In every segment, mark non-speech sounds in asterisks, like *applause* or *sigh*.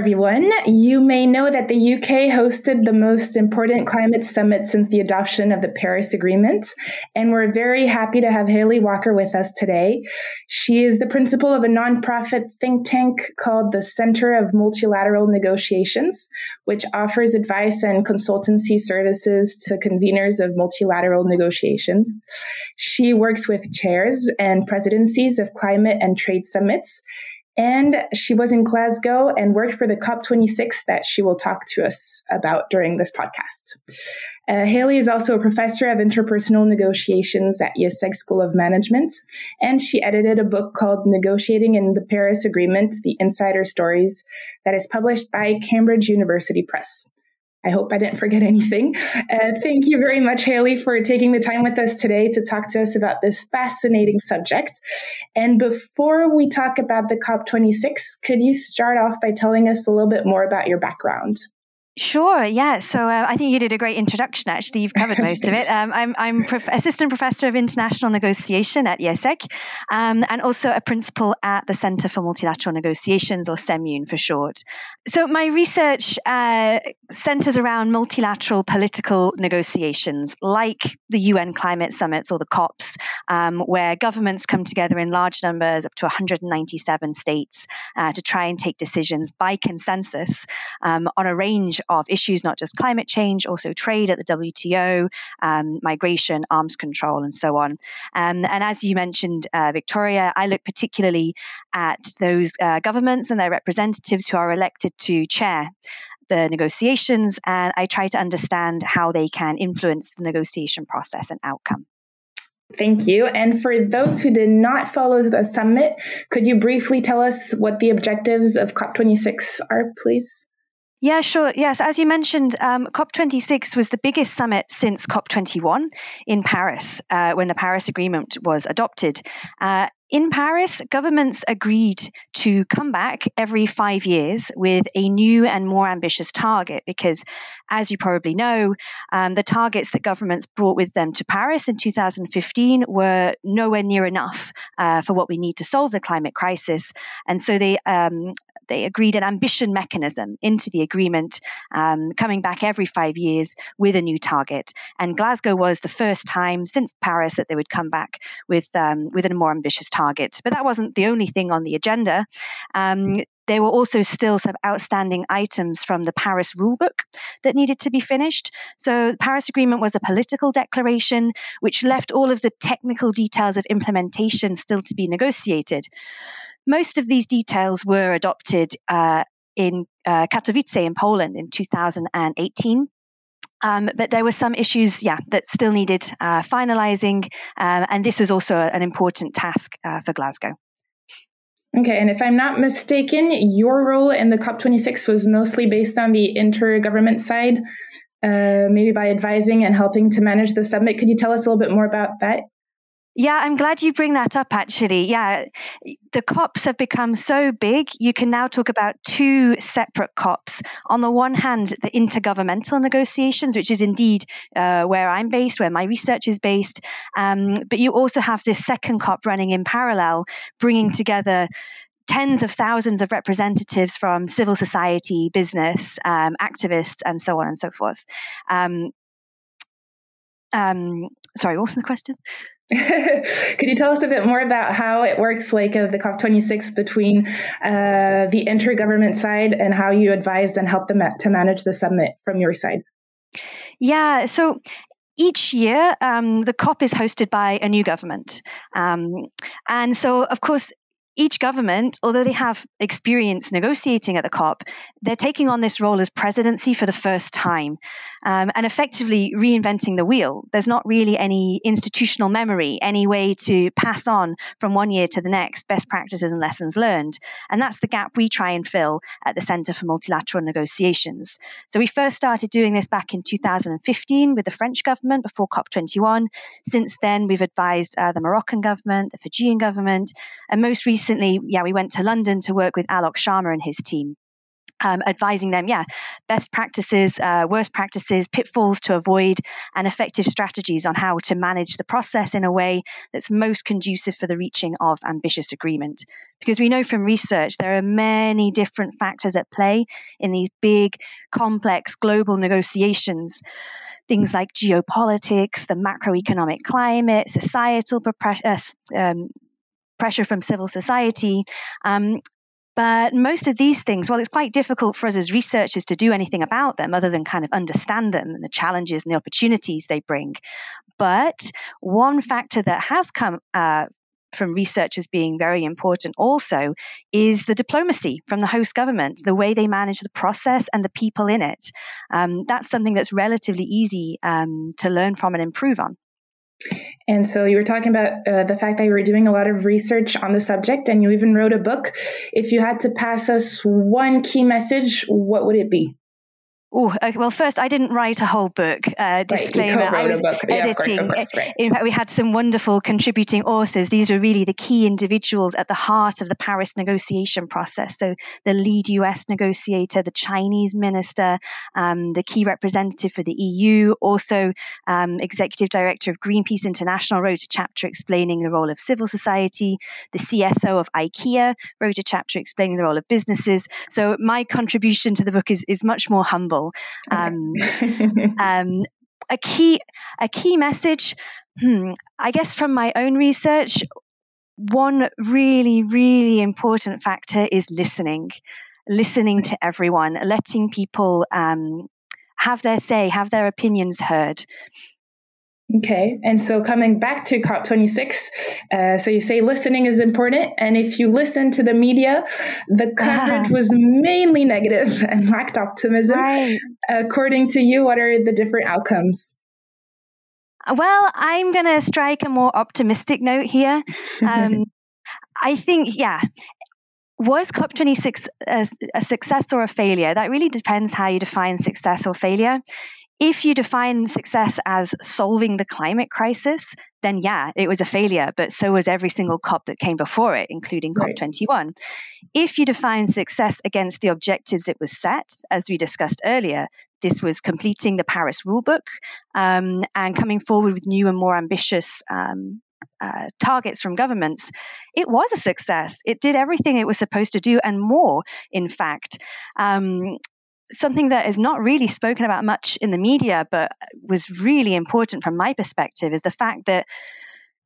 Everyone. You may know that the UK hosted the most important climate summit since the adoption of the Paris Agreement, and we're very happy to have Hayley Walker with us today. She is the principal of a nonprofit think tank called the Center of Multilateral Negotiations, which offers advice and consultancy services to conveners of multilateral negotiations. She works with chairs and presidencies of climate and trade summits and she was in Glasgow and worked for the COP26 that she will talk to us about during this podcast. Uh, Hayley is also a professor of interpersonal negotiations at IÉSEG School of Management, and she edited a book called Negotiating in the Paris Agreement The Insider Stories that is published by Cambridge University Press. I hope I didn't forget *laughs* anything. Uh, thank you very much, Hayley, for taking the time with us today to talk to us about this fascinating subject. And before we talk about the COP26, could you start off by telling us a little bit more about your background? Sure. Yeah. So uh, I think you did a great introduction. Actually, you've covered most of it. *laughs* Um, I'm I'm prof- assistant professor of international negotiation at IÉSEG, um, and also a principal at the Centre for Multilateral Negotiations, or CeMuNe for short. So my research uh, centers around multilateral political negotiations, like the UN climate summits or the COPs, um, where governments come together in large numbers, up to 197 states, uh, to try and take decisions by consensus um, on a range of issues, not just climate change, also trade at the WTO, um, migration, arms control, and so on. Um, and as you mentioned, uh, Victoria, I look particularly at those uh, governments and their representatives who are elected to chair the negotiations, and I try to understand how they can influence the negotiation process and outcome. Thank you. And for those who did not follow the summit, could you briefly tell us what the objectives of COP26 are, please? Yeah, sure. Yes, as you mentioned, um, COP26 was the biggest summit since COP21 in Paris uh, when the Paris Agreement was adopted. Uh, in Paris, governments agreed to come back every five years with a new and more ambitious target because, as you probably know, um, the targets that governments brought with them to Paris in 2015 were nowhere near enough uh, for what we need to solve the climate crisis. And so they um, they agreed an ambition mechanism into the agreement, um, coming back every five years with a new target. And Glasgow was the first time since Paris that they would come back with um, with a more ambitious target. But that wasn't the only thing on the agenda. Um, there were also still some outstanding items from the Paris rulebook that needed to be finished. So the Paris Agreement was a political declaration which left all of the technical details of implementation still to be negotiated. Most of these details were adopted uh, in uh, Katowice in Poland in 2018. Um, but there were some issues, yeah, that still needed uh, finalizing, um, and this was also an important task uh, for Glasgow. Okay, and if I'm not mistaken, your role in the COP26 was mostly based on the intergovernment side, uh, maybe by advising and helping to manage the summit. Could you tell us a little bit more about that? Yeah, I'm glad you bring that up actually. Yeah, the COPs have become so big, you can now talk about two separate COPs. On the one hand, the intergovernmental negotiations, which is indeed uh, where I'm based, where my research is based. Um, but you also have this second COP running in parallel, bringing together tens of thousands of representatives from civil society, business, um, activists, and so on and so forth. Um, um sorry, what was the question? *laughs* Could you tell us a bit more about how it works, like uh, the COP26, between uh, the intergovernment side and how you advised and helped them to manage the summit from your side? Yeah, so each year um, the COP is hosted by a new government. Um, and so, of course, each government, although they have experience negotiating at the COP, they're taking on this role as presidency for the first time um, and effectively reinventing the wheel. There's not really any institutional memory, any way to pass on from one year to the next best practices and lessons learned. And that's the gap we try and fill at the Center for Multilateral Negotiations. So we first started doing this back in 2015 with the French government before COP21. Since then, we've advised uh, the Moroccan government, the Fijian government, and most recently, yeah, we went to London to work with Alok Sharma and his team um, advising them, yeah, best practices, uh, worst practices, pitfalls to avoid, and effective strategies on how to manage the process in a way that's most conducive for the reaching of ambitious agreement. Because we know from research there are many different factors at play in these big, complex global negotiations. Things like geopolitics, the macroeconomic climate, societal uh, um, pressure from civil society, um, but most of these things, well, it's quite difficult for us as researchers to do anything about them other than kind of understand them and the challenges and the opportunities they bring. But one factor that has come uh, from researchers being very important also is the diplomacy from the host government, the way they manage the process and the people in it. Um, that's something that's relatively easy um, to learn from and improve on. And so you were talking about uh, the fact that you were doing a lot of research on the subject and you even wrote a book. If you had to pass us one key message, what would it be? Oh, well, first, I didn't write a whole book. Uh, disclaimer. Right, I was editing. Yeah, course, course, right. In fact, we had some wonderful contributing authors. These were really the key individuals at the heart of the Paris negotiation process. So, the lead US negotiator, the Chinese minister, um, the key representative for the EU, also um, executive director of Greenpeace International, wrote a chapter explaining the role of civil society. The CSO of IKEA wrote a chapter explaining the role of businesses. So, my contribution to the book is, is much more humble um, *laughs* um, a key a key message, hmm, I guess, from my own research, one really really important factor is listening, listening to everyone, letting people um, have their say, have their opinions heard. Okay. And so coming back to COP26, uh, so you say listening is important. And if you listen to the media, the coverage yeah. was mainly negative *laughs* and lacked optimism. Right. According to you, what are the different outcomes? Well, I'm going to strike a more optimistic note here. *laughs* Um, I think, yeah, was COP26 a, a, success or a failure? That really depends how you define success or failure. If you define success as solving the climate crisis, then yeah, it was a failure, but so was every single COP that came before it, including right. COP21. If you define success against the objectives it was set, as we discussed earlier, this was completing the Paris rulebook um, and coming forward with new and more ambitious um, uh, targets from governments, it was a success. It did everything it was supposed to do and more, in fact. Um, something that is not really spoken about much in the media, but was really important from my perspective, is the fact that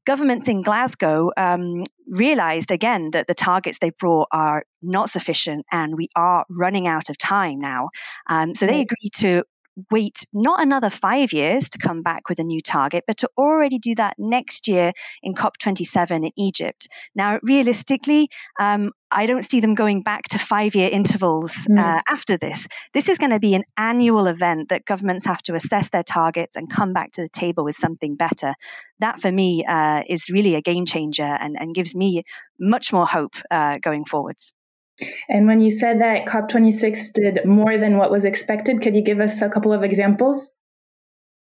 governments in Glasgow um, realized again that the targets they brought are not sufficient and we are running out of time now. Um, so they agreed to wait not another five years to come back with a new target, but to already do that next year in COP27 in Egypt. Now, realistically, um, I don't see them going back to five year intervals mm. uh, after this. This is going to be an annual event that governments have to assess their targets and come back to the table with something better. That, for me, uh, is really a game changer and, and gives me much more hope uh, going forwards. And when you said that COP26 did more than what was expected, could you give us a couple of examples?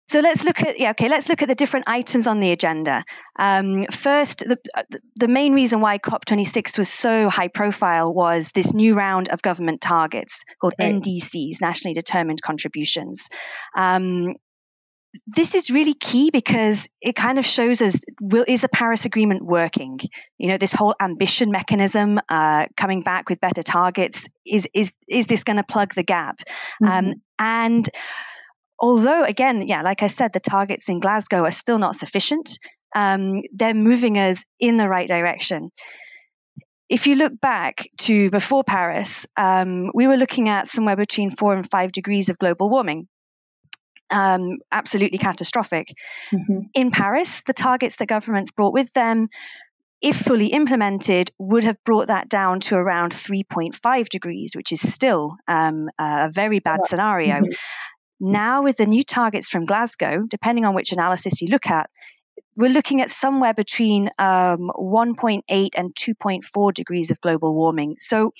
So let's look at yeah okay let's look at the different items on the agenda. Um, first, the the main reason why COP26 was so high profile was this new round of government targets called right. NDCs, nationally determined contributions. Um, this is really key because it kind of shows us will is the Paris Agreement working? You know, this whole ambition mechanism uh, coming back with better targets is is is this going to plug the gap? Um, mm-hmm. Um, and although, again, yeah, like I said, the targets in Glasgow are still not sufficient. Um, they're moving us in the right direction if you look back to before Paris, um, we were looking at somewhere between four and five degrees of global warming um, absolutely catastrophic. Mm-hmm. In Paris, the targets that governments brought with them if fully implemented, would have brought that down to around 3.5 degrees, which is still um, a very bad scenario. Mm-hmm. Now, with the new targets from Glasgow, depending on which analysis you look at, we're looking at somewhere between um, 1.8 and 2.4 degrees of global warming. So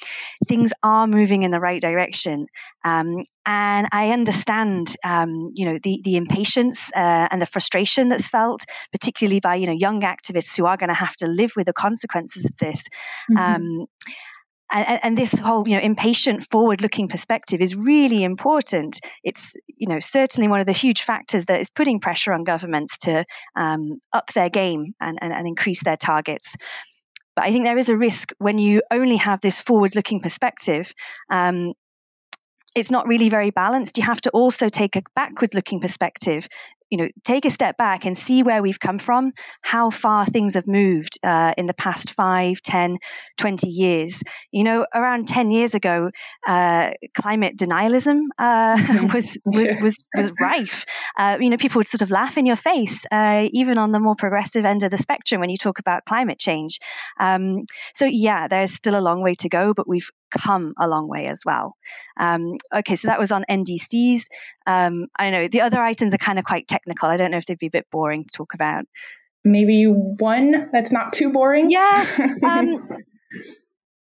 things are moving in the right direction. Um, and I understand, um, you know, the, the impatience uh, and the frustration that's felt, particularly by, you know, young activists who are going to have to live with the consequences of this. Mm-hmm. And, and, this whole you know impatient forward looking perspective is really important it's you know certainly one of the huge factors that is putting pressure on governments to um, up their game and, and, and increase their targets but i think there is a risk when you only have this forward looking perspective um, it's not really very balanced. You have to also take a backwards looking perspective you know take a step back and see where we've come from how far things have moved uh, in the past 5 10 20 years. You know around 10 years ago uh, climate denialism uh, *laughs* *laughs* was, was, was was rife. Uh, you know people would sort of laugh in your face uh, even on the more progressive end of the spectrum when you talk about climate change. Um, so yeah there's still a long way to go but we've come a long way as well. Um, okay so that was on ndcs um, i know the other items are kind of quite technical. I don't know if they'd be a bit boring to talk about. Maybe one that's not too boring. Yeah. *laughs* Um,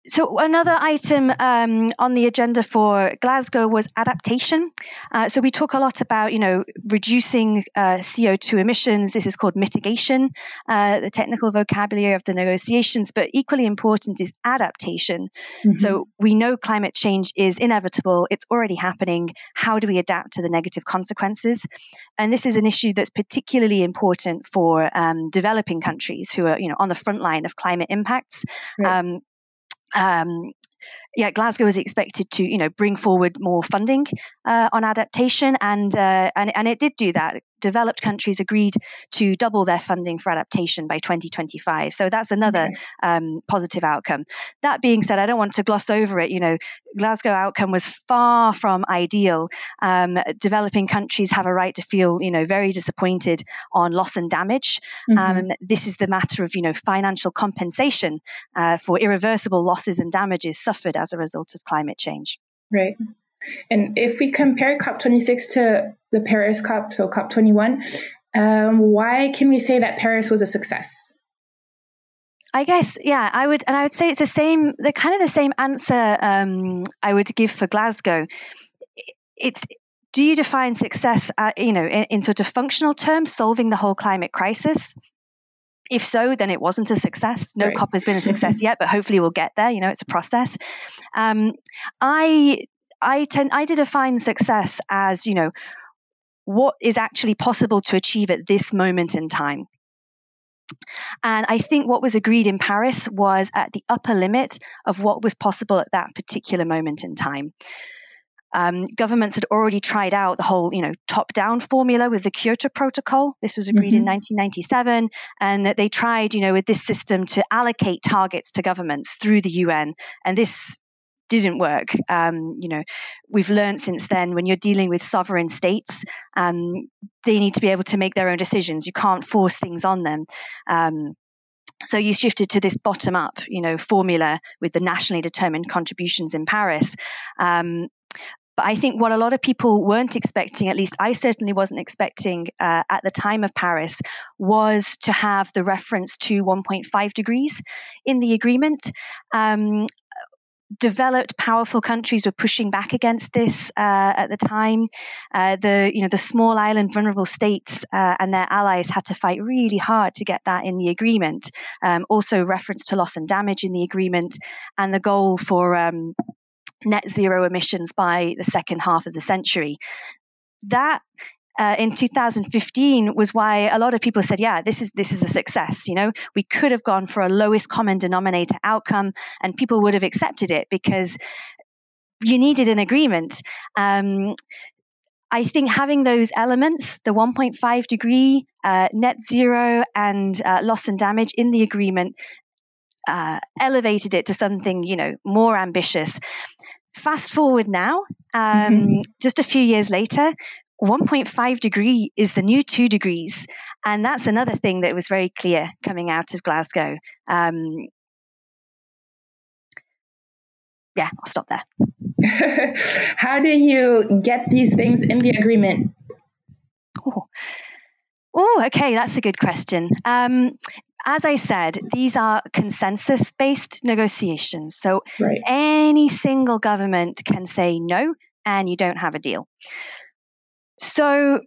so another item um, on the agenda for Glasgow was adaptation. Uh, so we talk a lot about, you know, reducing uh, CO2 emissions. This is called mitigation, uh, the technical vocabulary of the negotiations. But equally important is adaptation. Mm-hmm. So we know climate change is inevitable. It's already happening. How do we adapt to the negative consequences? And this is an issue that's particularly important for um, developing countries who are, you know, on the front line of climate impacts. Right. Um, um, yeah, Glasgow is expected to, you know, bring forward more funding uh, on adaptation, and uh, and and it did do that developed countries agreed to double their funding for adaptation by 2025. So that's another okay. um, positive outcome. That being said, I don't want to gloss over it. You know, Glasgow outcome was far from ideal. Um, developing countries have a right to feel, you know, very disappointed on loss and damage. Mm-hmm. Um, this is the matter of, you know, financial compensation uh, for irreversible losses and damages suffered as a result of climate change. Right. And if we compare COP26 to the Paris COP, so COP21, um, why can we say that Paris was a success? I guess, yeah, I would, and I would say it's the same, the kind of the same answer um, I would give for Glasgow. It's do you define success, uh, you know, in, in sort of functional terms, solving the whole climate crisis? If so, then it wasn't a success. No right. COP has been a success *laughs* yet, but hopefully we'll get there. You know, it's a process. Um, I I tend I did define success as you know what is actually possible to achieve at this moment in time. And I think what was agreed in Paris was at the upper limit of what was possible at that particular moment in time. Um, governments had already tried out the whole, you know, top-down formula with the Kyoto Protocol. This was agreed mm-hmm. in 1997, and they tried, you know, with this system to allocate targets to governments through the UN. And this didn't work. Um, you know, we've learned since then when you're dealing with sovereign states, um, they need to be able to make their own decisions. You can't force things on them. Um, so you shifted to this bottom up, you know, formula with the nationally determined contributions in Paris. Um, but I think what a lot of people weren't expecting, at least I certainly wasn't expecting uh, at the time of Paris, was to have the reference to 1.5 degrees in the agreement. Um, developed, powerful countries were pushing back against this uh, at the time. Uh, the you know the small island vulnerable states uh, and their allies had to fight really hard to get that in the agreement. Um, also, reference to loss and damage in the agreement, and the goal for um, net zero emissions by the second half of the century. That uh, in 2015 was why a lot of people said, "Yeah, this is this is a success." You know, we could have gone for a lowest common denominator outcome, and people would have accepted it because you needed an agreement. Um, I think having those elements, the 1.5 degree uh, net zero and uh, loss and damage in the agreement, uh, elevated it to something you know more ambitious. Fast forward now, um, mm-hmm. just a few years later, 1.5 degree is the new two degrees. and that's another thing that was very clear coming out of Glasgow. Um, yeah, I'll stop there. *laughs* How do you get these things in the agreement? Oh, oh okay, that's a good question. Um, as I said, these are consensus based negotiations. So right. any single government can say no, and you don't have a deal. So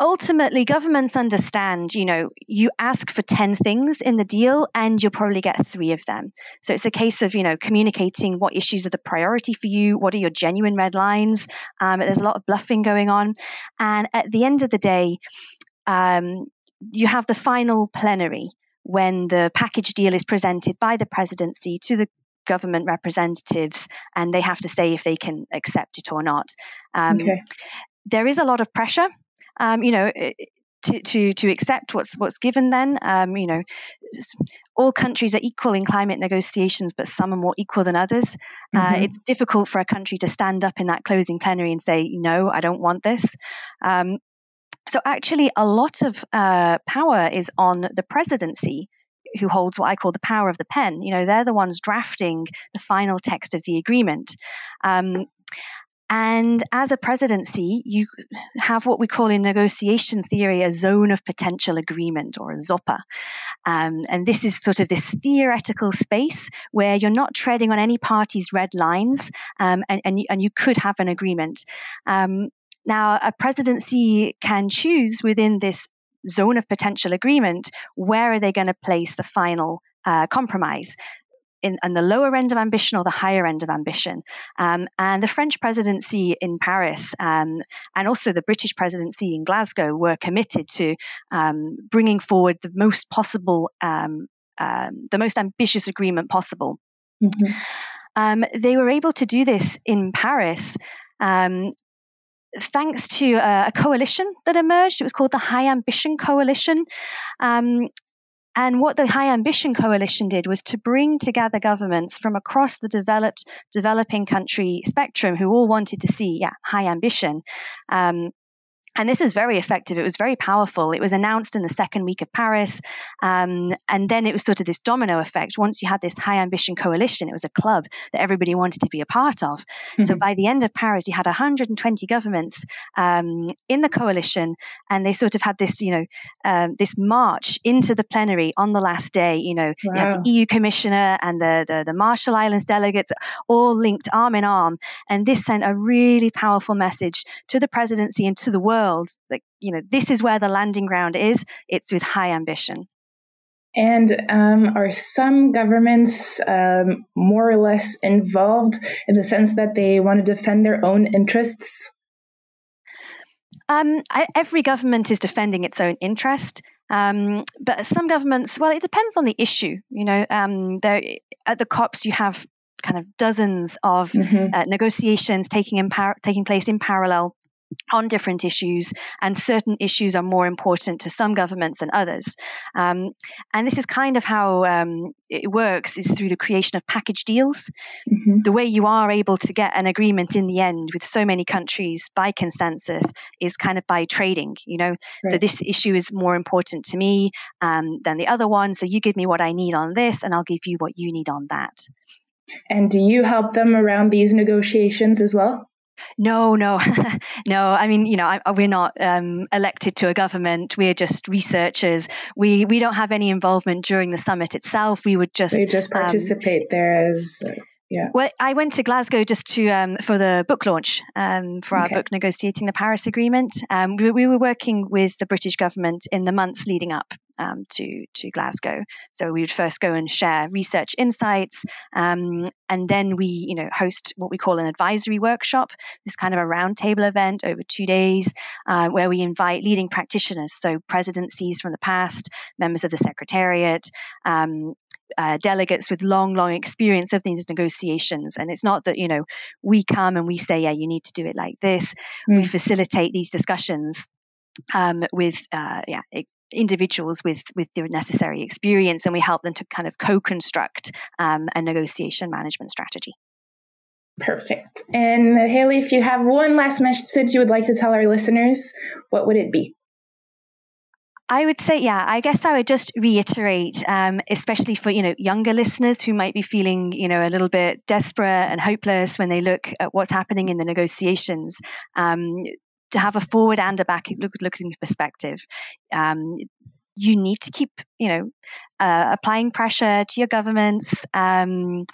ultimately governments understand you know you ask for 10 things in the deal and you'll probably get three of them. So it's a case of you know communicating what issues are the priority for you what are your genuine red lines. Um, there's a lot of bluffing going on. And at the end of the day um, you have the final plenary when the package deal is presented by the presidency to the government representatives and they have to say if they can accept it or not. Um, okay. there is a lot of pressure um, you know, to, to, to accept what's what's given then. Um, you know all countries are equal in climate negotiations but some are more equal than others. Uh, mm-hmm. uh, it's difficult for a country to stand up in that closing plenary and say no i don't want this. Um, so actually a lot of uh, power is on the presidency who holds what I call the power of the pen. You know, they're the ones drafting the final text of the agreement. Um, and as a presidency, you have what we call in negotiation theory a zone of potential agreement or a ZOPA. Um, and this is sort of this theoretical space where you're not treading on any party's red lines um, and, and, you, and, you, could have an agreement. Um, now, a presidency can choose within this zone of potential agreement where are they going to place the final uh, compromise in, in, the lower end of ambition or the higher end of ambition. Um, and the French presidency in Paris um, and also the British presidency in Glasgow were committed to um, bringing forward the most possible, um, um, the most ambitious agreement possible. Mm-hmm. Um, they were able to do this in Paris thanks to a, a, coalition that emerged. It was called the High Ambition Coalition. Um, and what the High Ambition Coalition did was to bring together governments from across the developed, developing country spectrum who all wanted to see yeah, high ambition. Um, and this was very effective. It was very powerful. It was announced in the second week of Paris. Um, and then it was sort of this domino effect. Once you had this high ambition coalition, it was a club that everybody wanted to be a part of. Mm-hmm. So by the end of Paris, you had 120 governments um, in the coalition. And they sort of had this, you know, um, this march into the plenary on the last day. You know, wow. you had the EU commissioner and the, the, the Marshall Islands delegates all linked arm in arm. And this sent a really powerful message to the presidency and to the world world that you know this is where the landing ground is it's with high ambition and um, are some governments um, more or less involved in the sense that they want to defend their own interests um, I, every government is defending its own interest. Um, but some governments, well, it depends on the issue. You know, um, at the COPs, you have kind of dozens of mm-hmm. uh, negotiations taking in par- taking place in parallel on different issues, and certain issues are more important to some governments than others. Um, and this is kind of how um, it works: is through the creation of package deals. Mm-hmm. The way you are able to get an agreement in the end with so many countries by consensus is kind of by trading. You know, right. so this issue is more important to me um, than the other one. So you give me what I need on this, and I'll give you what you need on that. And do you help them around these negotiations as well? No, no, *laughs* no. I mean, you know, I, we're not um, elected to a government. We're just researchers. We we don't have any involvement during the summit itself. We would just they just um, participate um, there as yeah. Well, I went to Glasgow just to um, for the book launch um, for our okay. book negotiating the Paris Agreement. Um, we, we, were working with the British government in the months leading up um, to to Glasgow. So we would first go and share research insights, um, and then we you know host what we call an advisory workshop. This kind of a roundtable event over two days uh, where we invite leading practitioners, so presidencies from the past, members of the secretariat, um, uh, delegates with long, long experience of these negotiations. And it's not that, you know, we come and we say, yeah, you need to do it like this. Mm. We facilitate these discussions um, with, uh, yeah, it, individuals with with the necessary experience and we help them to kind of co-construct um, a negotiation management strategy perfect and hayley if you have one last message you would like to tell our listeners what would it be I would say, yeah, I guess I would just reiterate, um, especially for, you know, younger listeners who might be feeling, you know, a little bit desperate and hopeless when they look at what's happening in the negotiations. Um, to have a forward and a back look, looking perspective. Um, you need to keep, you know, uh, applying pressure to your governments. Um,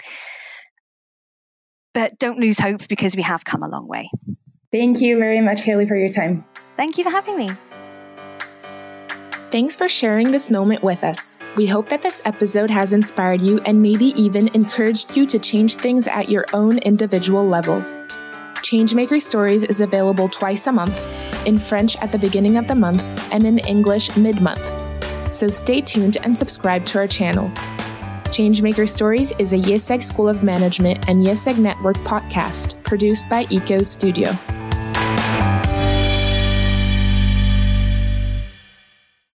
but don't lose hope because we have come a long way. Thank you very much, Hayley, for your time. Thank you for having me. Thanks for sharing this moment with us. We hope that this episode has inspired you and maybe even encouraged you to change things at your own individual level. Changemaker Stories is available twice a month, in French at the beginning of the month and in English mid month. So stay tuned and subscribe to our channel. Changemaker Stories is a IÉSEG School of Management and IÉSEG Network podcast produced by ECO Studio.